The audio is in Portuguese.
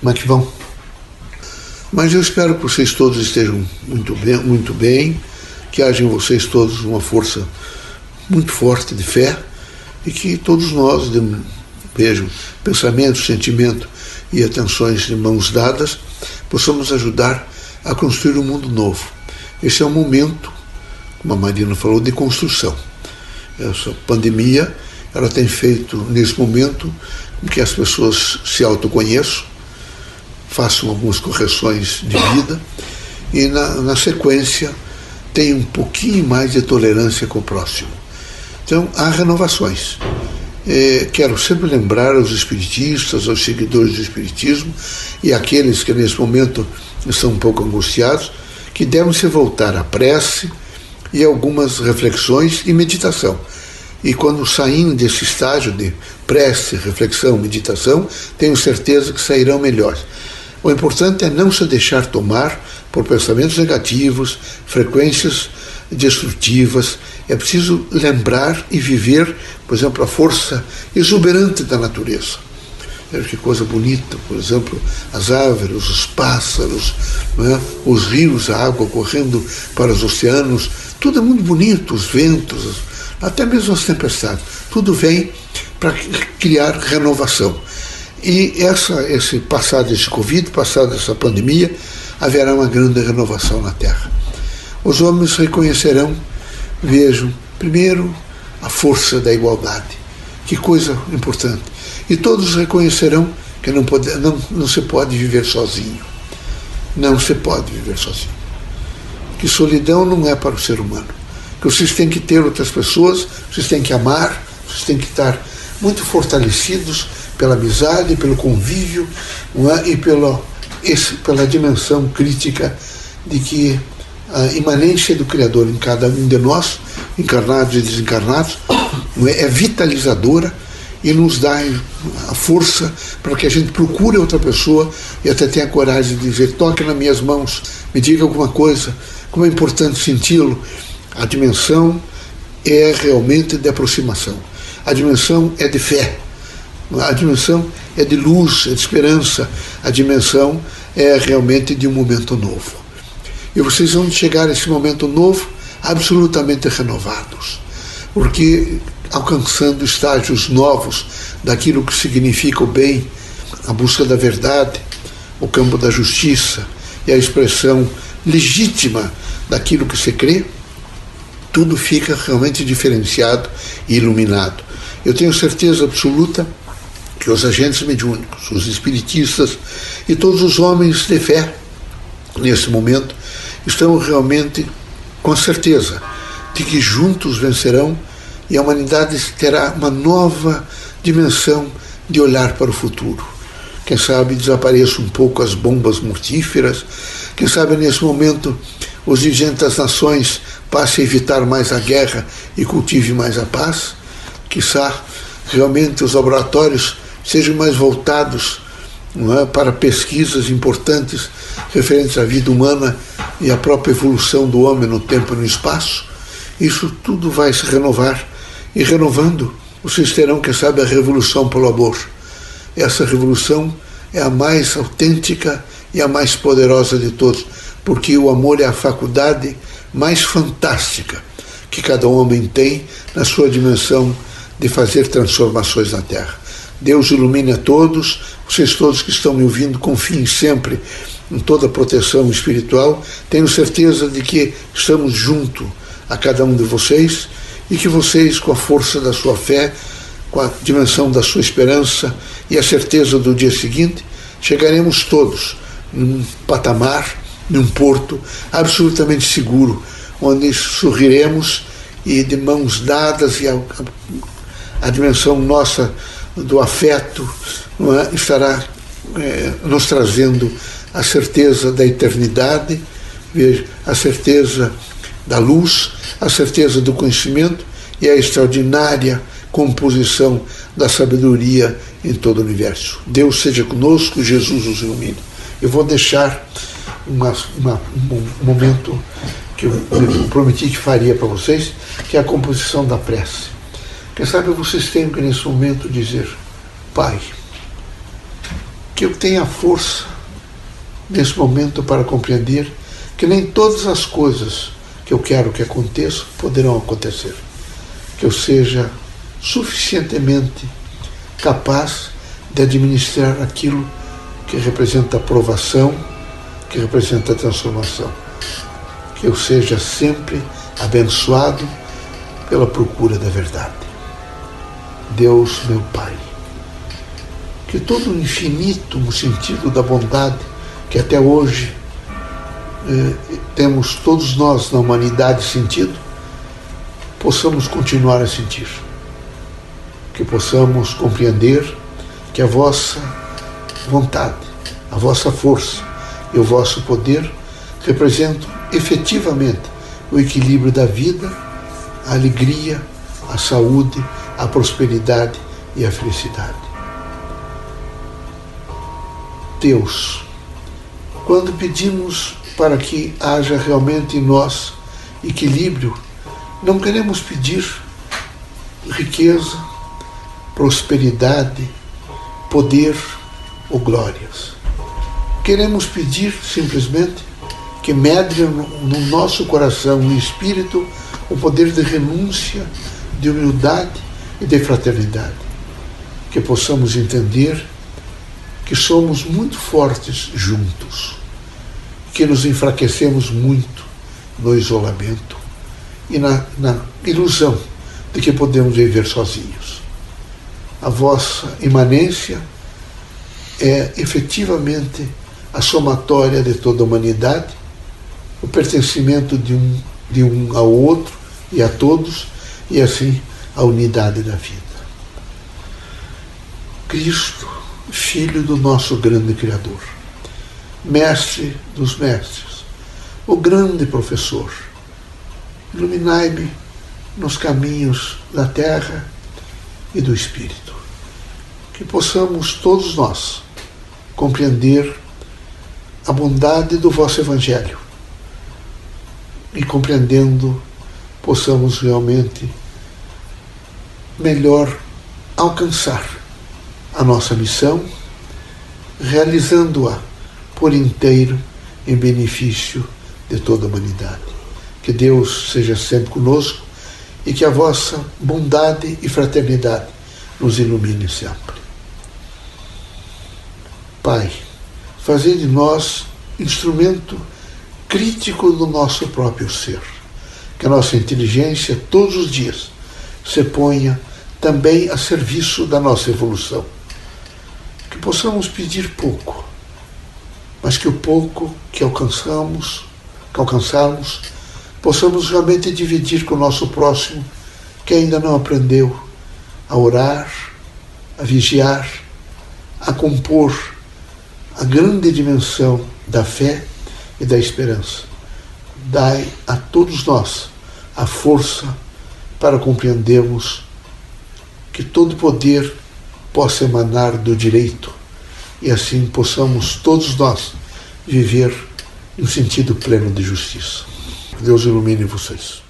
Como é que vão? Mas eu espero que vocês todos estejam muito bem, muito bem, que haja em vocês todos uma força muito forte de fé e que todos nós, vejam, pensamento, sentimento e atenções de mãos dadas, possamos ajudar a construir um mundo novo. Esse é um momento, como a Marina falou, de construção. Essa pandemia ela tem feito, nesse momento, com que as pessoas se autoconheçam, façam algumas correções de vida e, na, na sequência, tenham um pouquinho mais de tolerância com o próximo. Então, há renovações. É, quero sempre lembrar aos espiritistas, aos seguidores do espiritismo e aqueles que nesse momento estão um pouco angustiados, que devem se voltar à prece e algumas reflexões e meditação. E quando saírem desse estágio de prece, reflexão, meditação, tenho certeza que sairão melhores. O importante é não se deixar tomar por pensamentos negativos, frequências destrutivas. É preciso lembrar e viver, por exemplo, a força exuberante da natureza. Veja que coisa bonita, por exemplo, as árvores, os pássaros, é? os rios, a água correndo para os oceanos, tudo é muito bonito, os ventos, até mesmo as tempestades, tudo vem para criar renovação. E essa, esse passado esse Covid, passado essa pandemia, haverá uma grande renovação na Terra. Os homens reconhecerão, vejam, primeiro, a força da igualdade. Que coisa importante. E todos reconhecerão que não, pode, não, não se pode viver sozinho. Não se pode viver sozinho. Que solidão não é para o ser humano. Que vocês têm que ter outras pessoas, vocês têm que amar, vocês têm que estar muito fortalecidos pela amizade, pelo convívio é? e pela, esse, pela dimensão crítica de que a imanência do Criador em cada um de nós, encarnados e desencarnados, é? é vitalizadora e nos dá a força para que a gente procure outra pessoa e até tenha coragem de dizer: toque nas minhas mãos, me diga alguma coisa, como é importante senti-lo. A dimensão é realmente de aproximação, a dimensão é de fé a dimensão é de luz, é de esperança. A dimensão é realmente de um momento novo. E vocês vão chegar a esse momento novo absolutamente renovados, porque alcançando estágios novos daquilo que significa o bem, a busca da verdade, o campo da justiça e a expressão legítima daquilo que se crê, tudo fica realmente diferenciado e iluminado. Eu tenho certeza absoluta que os agentes mediúnicos, os espiritistas e todos os homens de fé, nesse momento, estão realmente com certeza de que juntos vencerão e a humanidade terá uma nova dimensão de olhar para o futuro. Quem sabe desapareçam um pouco as bombas mortíferas, quem sabe nesse momento os dirigentes das nações passem a evitar mais a guerra e cultive mais a paz, quizá realmente os laboratórios sejam mais voltados é, para pesquisas importantes referentes à vida humana e à própria evolução do homem no tempo e no espaço, isso tudo vai se renovar. E renovando, vocês terão, quem sabe, a revolução pelo amor. Essa revolução é a mais autêntica e a mais poderosa de todos, porque o amor é a faculdade mais fantástica que cada homem tem na sua dimensão de fazer transformações na Terra. Deus ilumine a todos, vocês todos que estão me ouvindo, confiem sempre em toda a proteção espiritual. Tenho certeza de que estamos junto a cada um de vocês e que vocês, com a força da sua fé, com a dimensão da sua esperança e a certeza do dia seguinte, chegaremos todos num patamar, num porto absolutamente seguro, onde sorriremos e de mãos dadas e a, a, a dimensão nossa do afeto é? estará é, nos trazendo a certeza da eternidade, veja, a certeza da luz, a certeza do conhecimento e a extraordinária composição da sabedoria em todo o universo. Deus seja conosco, Jesus nos ilumine. Eu vou deixar uma, uma, um momento que eu prometi que faria para vocês, que é a composição da prece. Quem sabe vocês tenham que nesse momento dizer: Pai, que eu tenha força nesse momento para compreender que nem todas as coisas que eu quero que aconteçam poderão acontecer. Que eu seja suficientemente capaz de administrar aquilo que representa aprovação, que representa transformação. Que eu seja sempre abençoado pela procura da verdade. Deus, meu Pai, que todo o infinito no sentido da bondade que até hoje eh, temos todos nós na humanidade sentido, possamos continuar a sentir. Que possamos compreender que a vossa vontade, a vossa força e o vosso poder representam efetivamente o equilíbrio da vida, a alegria, a saúde, a prosperidade e a felicidade. Deus, quando pedimos para que haja realmente em nós equilíbrio, não queremos pedir riqueza, prosperidade, poder ou glórias. Queremos pedir simplesmente que medre no nosso coração e espírito o poder de renúncia, de humildade e de fraternidade. Que possamos entender que somos muito fortes juntos que nos enfraquecemos muito no isolamento e na, na ilusão de que podemos viver sozinhos. A vossa imanência é efetivamente a somatória de toda a humanidade, o pertencimento de um, de um ao outro e a todos, e assim a unidade da vida. Cristo, Filho do nosso grande Criador mestre dos mestres, o grande professor. Iluminai-me nos caminhos da terra e do espírito. Que possamos todos nós compreender a bondade do vosso Evangelho e compreendendo possamos realmente melhor alcançar a nossa missão, realizando-a por inteiro em benefício de toda a humanidade. Que Deus seja sempre conosco e que a vossa bondade e fraternidade nos ilumine sempre. Pai, fazei de nós instrumento crítico do nosso próprio ser. Que a nossa inteligência, todos os dias, se ponha também a serviço da nossa evolução. Que possamos pedir pouco mas que o pouco que alcançamos, que alcançarmos, possamos realmente dividir com o nosso próximo que ainda não aprendeu a orar, a vigiar, a compor a grande dimensão da fé e da esperança. Dai a todos nós a força para compreendermos que todo poder possa emanar do direito e assim possamos todos nós viver no sentido pleno de justiça. Deus ilumine vocês.